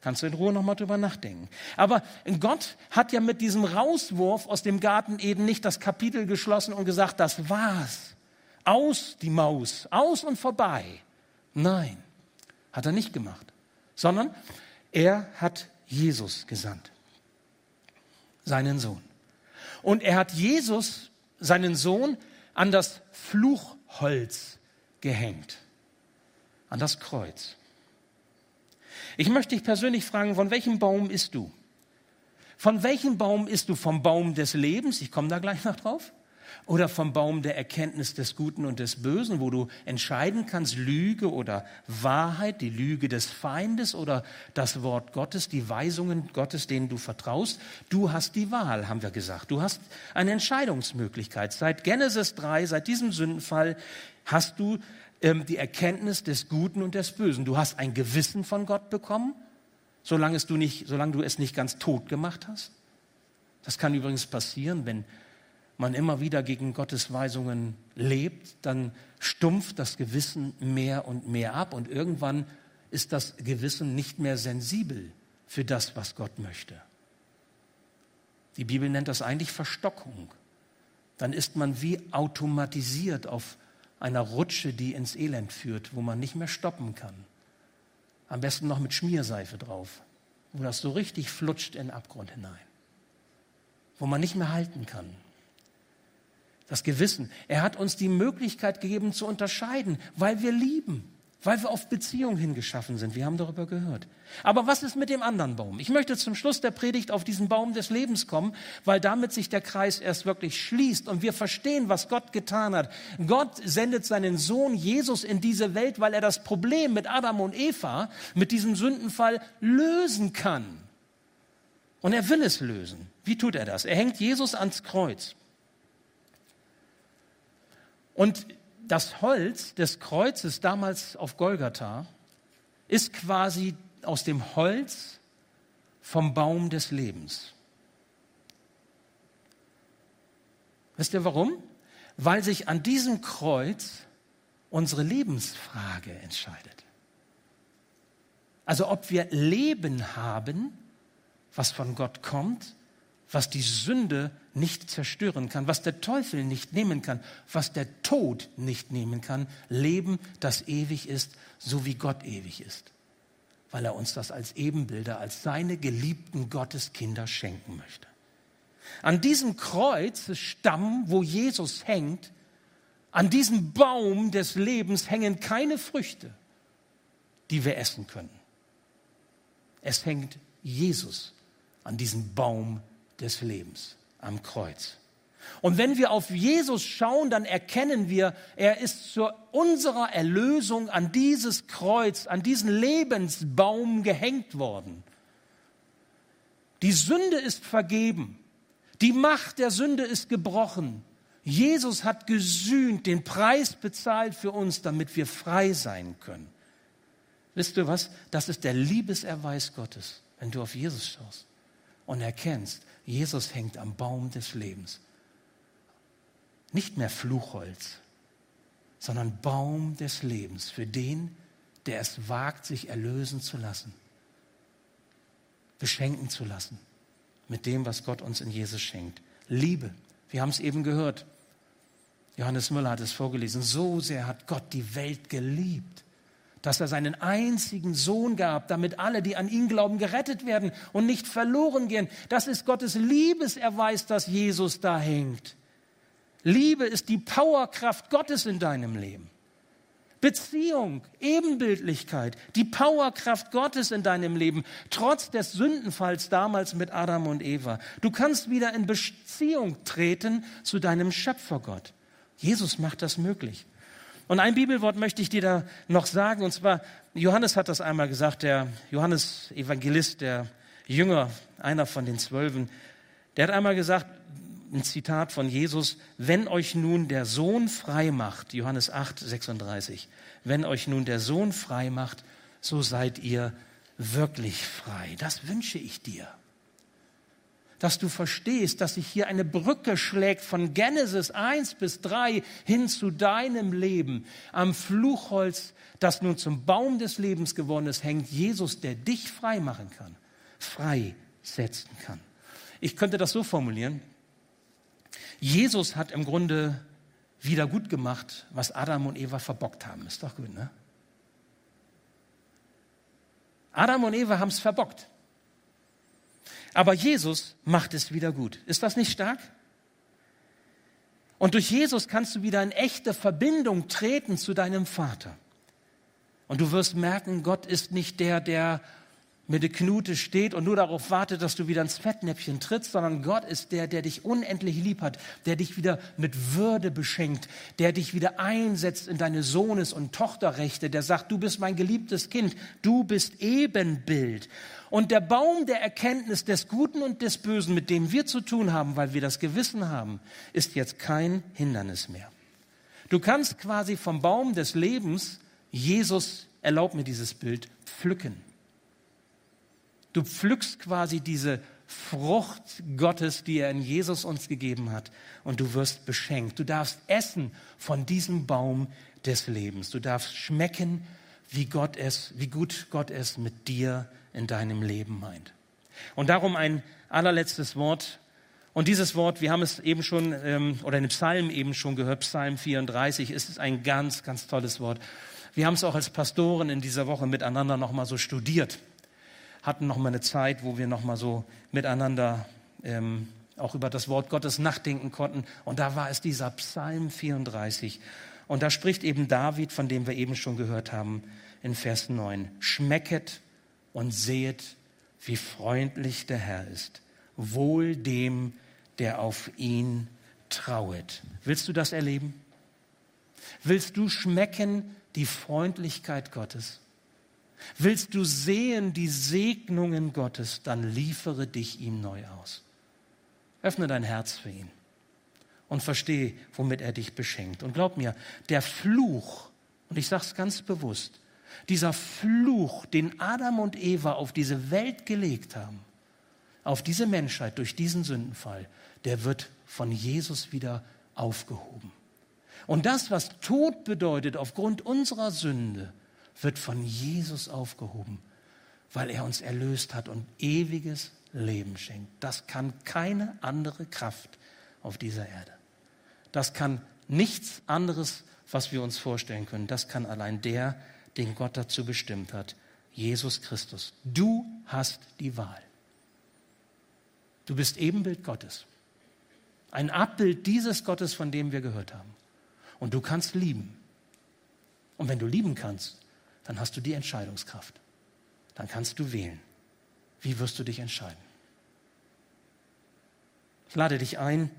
Kannst du in Ruhe nochmal drüber nachdenken. Aber Gott hat ja mit diesem Rauswurf aus dem Garten Eden nicht das Kapitel geschlossen und gesagt, das war's. Aus die Maus, aus und vorbei. Nein, hat er nicht gemacht, sondern er hat Jesus gesandt, seinen Sohn. Und er hat Jesus, seinen Sohn, an das Fluchholz gehängt, an das Kreuz. Ich möchte dich persönlich fragen, von welchem Baum isst du? Von welchem Baum isst du? Vom Baum des Lebens? Ich komme da gleich noch drauf. Oder vom Baum der Erkenntnis des Guten und des Bösen, wo du entscheiden kannst, Lüge oder Wahrheit, die Lüge des Feindes oder das Wort Gottes, die Weisungen Gottes, denen du vertraust. Du hast die Wahl, haben wir gesagt. Du hast eine Entscheidungsmöglichkeit. Seit Genesis 3, seit diesem Sündenfall, hast du ähm, die Erkenntnis des Guten und des Bösen. Du hast ein Gewissen von Gott bekommen, solange, es du, nicht, solange du es nicht ganz tot gemacht hast. Das kann übrigens passieren, wenn man immer wieder gegen Gottes Weisungen lebt, dann stumpft das Gewissen mehr und mehr ab und irgendwann ist das Gewissen nicht mehr sensibel für das, was Gott möchte. Die Bibel nennt das eigentlich Verstockung. Dann ist man wie automatisiert auf einer Rutsche, die ins Elend führt, wo man nicht mehr stoppen kann. Am besten noch mit Schmierseife drauf, wo das so richtig flutscht in den Abgrund hinein, wo man nicht mehr halten kann. Das Gewissen. Er hat uns die Möglichkeit gegeben zu unterscheiden, weil wir lieben weil wir auf Beziehung hingeschaffen sind. Wir haben darüber gehört. Aber was ist mit dem anderen Baum? Ich möchte zum Schluss der Predigt auf diesen Baum des Lebens kommen, weil damit sich der Kreis erst wirklich schließt und wir verstehen, was Gott getan hat. Gott sendet seinen Sohn Jesus in diese Welt, weil er das Problem mit Adam und Eva, mit diesem Sündenfall lösen kann. Und er will es lösen. Wie tut er das? Er hängt Jesus ans Kreuz. Und das Holz des Kreuzes damals auf Golgatha ist quasi aus dem Holz vom Baum des Lebens. Wisst ihr warum? Weil sich an diesem Kreuz unsere Lebensfrage entscheidet. Also ob wir Leben haben, was von Gott kommt, was die Sünde nicht zerstören kann, was der Teufel nicht nehmen kann, was der Tod nicht nehmen kann. Leben, das ewig ist, so wie Gott ewig ist. Weil er uns das als Ebenbilder, als seine geliebten Gotteskinder schenken möchte. An diesem Kreuzstamm, wo Jesus hängt, an diesem Baum des Lebens hängen keine Früchte, die wir essen können. Es hängt Jesus an diesem Baum des Lebens am Kreuz. Und wenn wir auf Jesus schauen, dann erkennen wir, er ist zu unserer Erlösung an dieses Kreuz, an diesen Lebensbaum gehängt worden. Die Sünde ist vergeben. Die Macht der Sünde ist gebrochen. Jesus hat gesühnt, den Preis bezahlt für uns, damit wir frei sein können. Wisst ihr was? Das ist der Liebeserweis Gottes, wenn du auf Jesus schaust und erkennst, Jesus hängt am Baum des Lebens. Nicht mehr Fluchholz, sondern Baum des Lebens für den, der es wagt, sich erlösen zu lassen, beschenken zu lassen mit dem, was Gott uns in Jesus schenkt. Liebe, wir haben es eben gehört. Johannes Müller hat es vorgelesen. So sehr hat Gott die Welt geliebt, dass er seinen einzigen Sohn gab, damit alle, die an ihn glauben, gerettet werden und nicht verloren gehen. Das ist Gottes Liebeserweis, dass Jesus da hängt. Liebe ist die Powerkraft Gottes in deinem Leben. Beziehung, Ebenbildlichkeit, die Powerkraft Gottes in deinem Leben, trotz des Sündenfalls damals mit Adam und Eva. Du kannst wieder in Beziehung treten zu deinem Schöpfergott. Jesus macht das möglich. Und ein Bibelwort möchte ich dir da noch sagen, und zwar, Johannes hat das einmal gesagt, der Johannes Evangelist, der Jünger, einer von den Zwölfen, der hat einmal gesagt, ein Zitat von Jesus, wenn euch nun der Sohn frei macht, Johannes 8, 36, wenn euch nun der Sohn frei macht, so seid ihr wirklich frei. Das wünsche ich dir. Dass du verstehst, dass sich hier eine Brücke schlägt von Genesis 1 bis 3 hin zu deinem Leben. Am Fluchholz, das nun zum Baum des Lebens geworden ist, hängt Jesus, der dich frei machen kann, frei setzen kann. Ich könnte das so formulieren. Jesus hat im Grunde wieder gut gemacht, was Adam und Eva verbockt haben. Ist doch gut, ne? Adam und Eva haben es verbockt. Aber Jesus macht es wieder gut. Ist das nicht stark? Und durch Jesus kannst du wieder in echte Verbindung treten zu deinem Vater. Und du wirst merken, Gott ist nicht der, der mit der Knute steht und nur darauf wartet, dass du wieder ins Fettnäpfchen trittst, sondern Gott ist der, der dich unendlich lieb hat, der dich wieder mit Würde beschenkt, der dich wieder einsetzt in deine Sohnes- und Tochterrechte, der sagt, du bist mein geliebtes Kind, du bist Ebenbild. Und der Baum der Erkenntnis des Guten und des Bösen, mit dem wir zu tun haben, weil wir das Gewissen haben, ist jetzt kein Hindernis mehr. Du kannst quasi vom Baum des Lebens, Jesus, erlaub mir dieses Bild, pflücken. Du pflückst quasi diese Frucht Gottes, die er in Jesus uns gegeben hat, und du wirst beschenkt. Du darfst essen von diesem Baum des Lebens. Du darfst schmecken, wie Gott es, wie gut Gott es mit dir in deinem Leben meint. Und darum ein allerletztes Wort. Und dieses Wort, wir haben es eben schon, ähm, oder in Psalm eben schon gehört, Psalm 34, ist ein ganz, ganz tolles Wort. Wir haben es auch als Pastoren in dieser Woche miteinander nochmal so studiert hatten noch mal eine Zeit, wo wir noch mal so miteinander ähm, auch über das Wort Gottes nachdenken konnten. Und da war es dieser Psalm 34. Und da spricht eben David, von dem wir eben schon gehört haben, in Vers 9. Schmecket und sehet, wie freundlich der Herr ist. Wohl dem, der auf ihn trauet. Willst du das erleben? Willst du schmecken die Freundlichkeit Gottes? Willst du sehen die Segnungen Gottes, dann liefere dich ihm neu aus. Öffne dein Herz für ihn und verstehe, womit er dich beschenkt. Und glaub mir, der Fluch, und ich sage es ganz bewusst, dieser Fluch, den Adam und Eva auf diese Welt gelegt haben, auf diese Menschheit durch diesen Sündenfall, der wird von Jesus wieder aufgehoben. Und das, was Tod bedeutet aufgrund unserer Sünde, wird von Jesus aufgehoben, weil er uns erlöst hat und ewiges Leben schenkt. Das kann keine andere Kraft auf dieser Erde. Das kann nichts anderes, was wir uns vorstellen können. Das kann allein der, den Gott dazu bestimmt hat, Jesus Christus. Du hast die Wahl. Du bist Ebenbild Gottes. Ein Abbild dieses Gottes, von dem wir gehört haben. Und du kannst lieben. Und wenn du lieben kannst, dann hast du die Entscheidungskraft. Dann kannst du wählen. Wie wirst du dich entscheiden? Ich lade dich ein,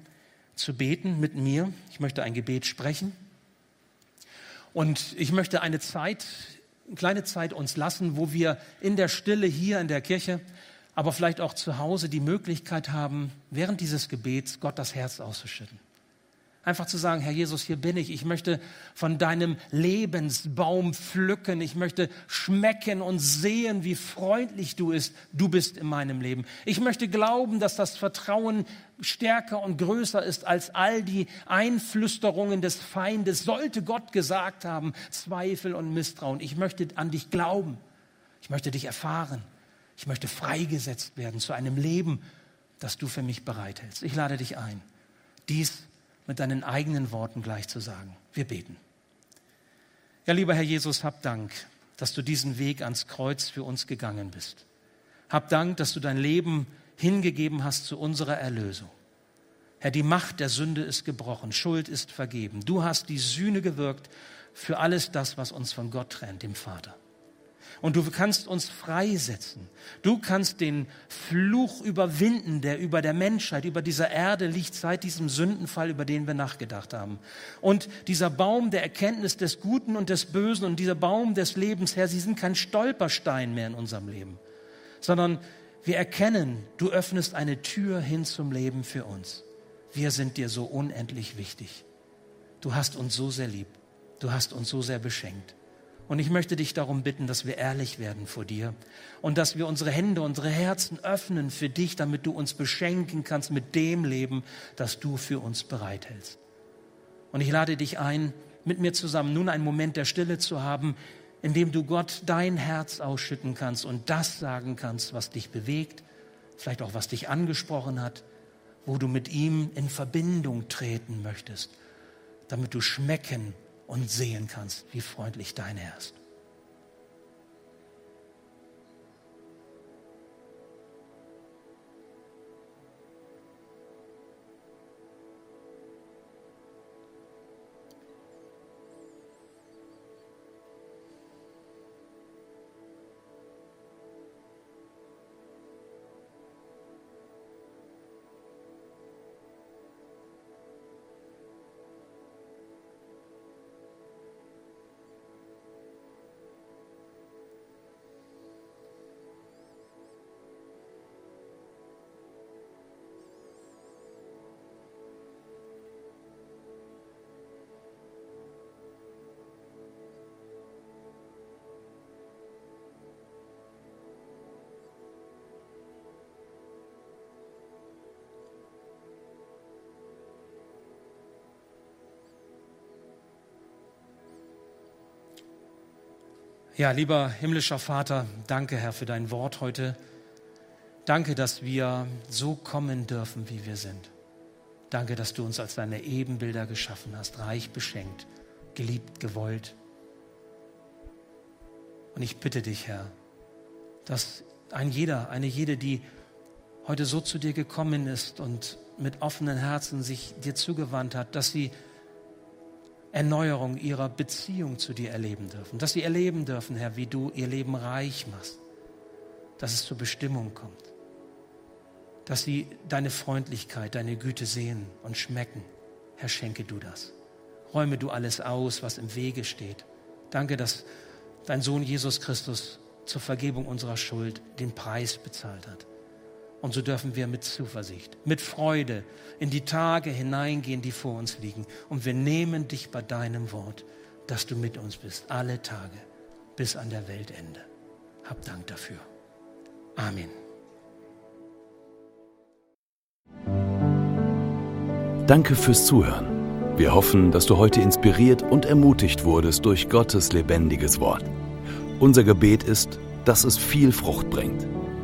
zu beten mit mir. Ich möchte ein Gebet sprechen. Und ich möchte eine Zeit, eine kleine Zeit uns lassen, wo wir in der Stille hier in der Kirche, aber vielleicht auch zu Hause die Möglichkeit haben, während dieses Gebets Gott das Herz auszuschütten. Einfach zu sagen, Herr Jesus, hier bin ich. Ich möchte von deinem Lebensbaum pflücken. Ich möchte schmecken und sehen, wie freundlich du bist. Du bist in meinem Leben. Ich möchte glauben, dass das Vertrauen stärker und größer ist als all die Einflüsterungen des Feindes. Sollte Gott gesagt haben, Zweifel und Misstrauen. Ich möchte an dich glauben. Ich möchte dich erfahren. Ich möchte freigesetzt werden zu einem Leben, das du für mich bereithältst. Ich lade dich ein, dies mit deinen eigenen Worten gleich zu sagen. Wir beten. Ja, lieber Herr Jesus, hab Dank, dass du diesen Weg ans Kreuz für uns gegangen bist. Hab Dank, dass du dein Leben hingegeben hast zu unserer Erlösung. Herr, die Macht der Sünde ist gebrochen, Schuld ist vergeben. Du hast die Sühne gewirkt für alles das, was uns von Gott trennt, dem Vater. Und du kannst uns freisetzen. Du kannst den Fluch überwinden, der über der Menschheit, über dieser Erde liegt seit diesem Sündenfall, über den wir nachgedacht haben. Und dieser Baum der Erkenntnis des Guten und des Bösen und dieser Baum des Lebens, Herr, sie sind kein Stolperstein mehr in unserem Leben, sondern wir erkennen, du öffnest eine Tür hin zum Leben für uns. Wir sind dir so unendlich wichtig. Du hast uns so sehr lieb. Du hast uns so sehr beschenkt. Und ich möchte dich darum bitten, dass wir ehrlich werden vor dir und dass wir unsere Hände, unsere Herzen öffnen für dich, damit du uns beschenken kannst mit dem Leben, das du für uns bereithältst. Und ich lade dich ein, mit mir zusammen nun einen Moment der Stille zu haben, in dem du Gott dein Herz ausschütten kannst und das sagen kannst, was dich bewegt, vielleicht auch was dich angesprochen hat, wo du mit ihm in Verbindung treten möchtest, damit du schmecken und sehen kannst, wie freundlich dein Herr ist. Ja, lieber himmlischer Vater, danke, Herr, für dein Wort heute. Danke, dass wir so kommen dürfen, wie wir sind. Danke, dass du uns als deine Ebenbilder geschaffen hast, reich beschenkt, geliebt, gewollt. Und ich bitte dich, Herr, dass ein jeder, eine jede, die heute so zu dir gekommen ist und mit offenen Herzen sich dir zugewandt hat, dass sie Erneuerung ihrer Beziehung zu dir erleben dürfen. Dass sie erleben dürfen, Herr, wie du ihr Leben reich machst. Dass es zur Bestimmung kommt. Dass sie deine Freundlichkeit, deine Güte sehen und schmecken. Herr, schenke du das. Räume du alles aus, was im Wege steht. Danke, dass dein Sohn Jesus Christus zur Vergebung unserer Schuld den Preis bezahlt hat. Und so dürfen wir mit Zuversicht, mit Freude in die Tage hineingehen, die vor uns liegen. Und wir nehmen dich bei deinem Wort, dass du mit uns bist, alle Tage bis an der Weltende. Hab Dank dafür. Amen. Danke fürs Zuhören. Wir hoffen, dass du heute inspiriert und ermutigt wurdest durch Gottes lebendiges Wort. Unser Gebet ist, dass es viel Frucht bringt.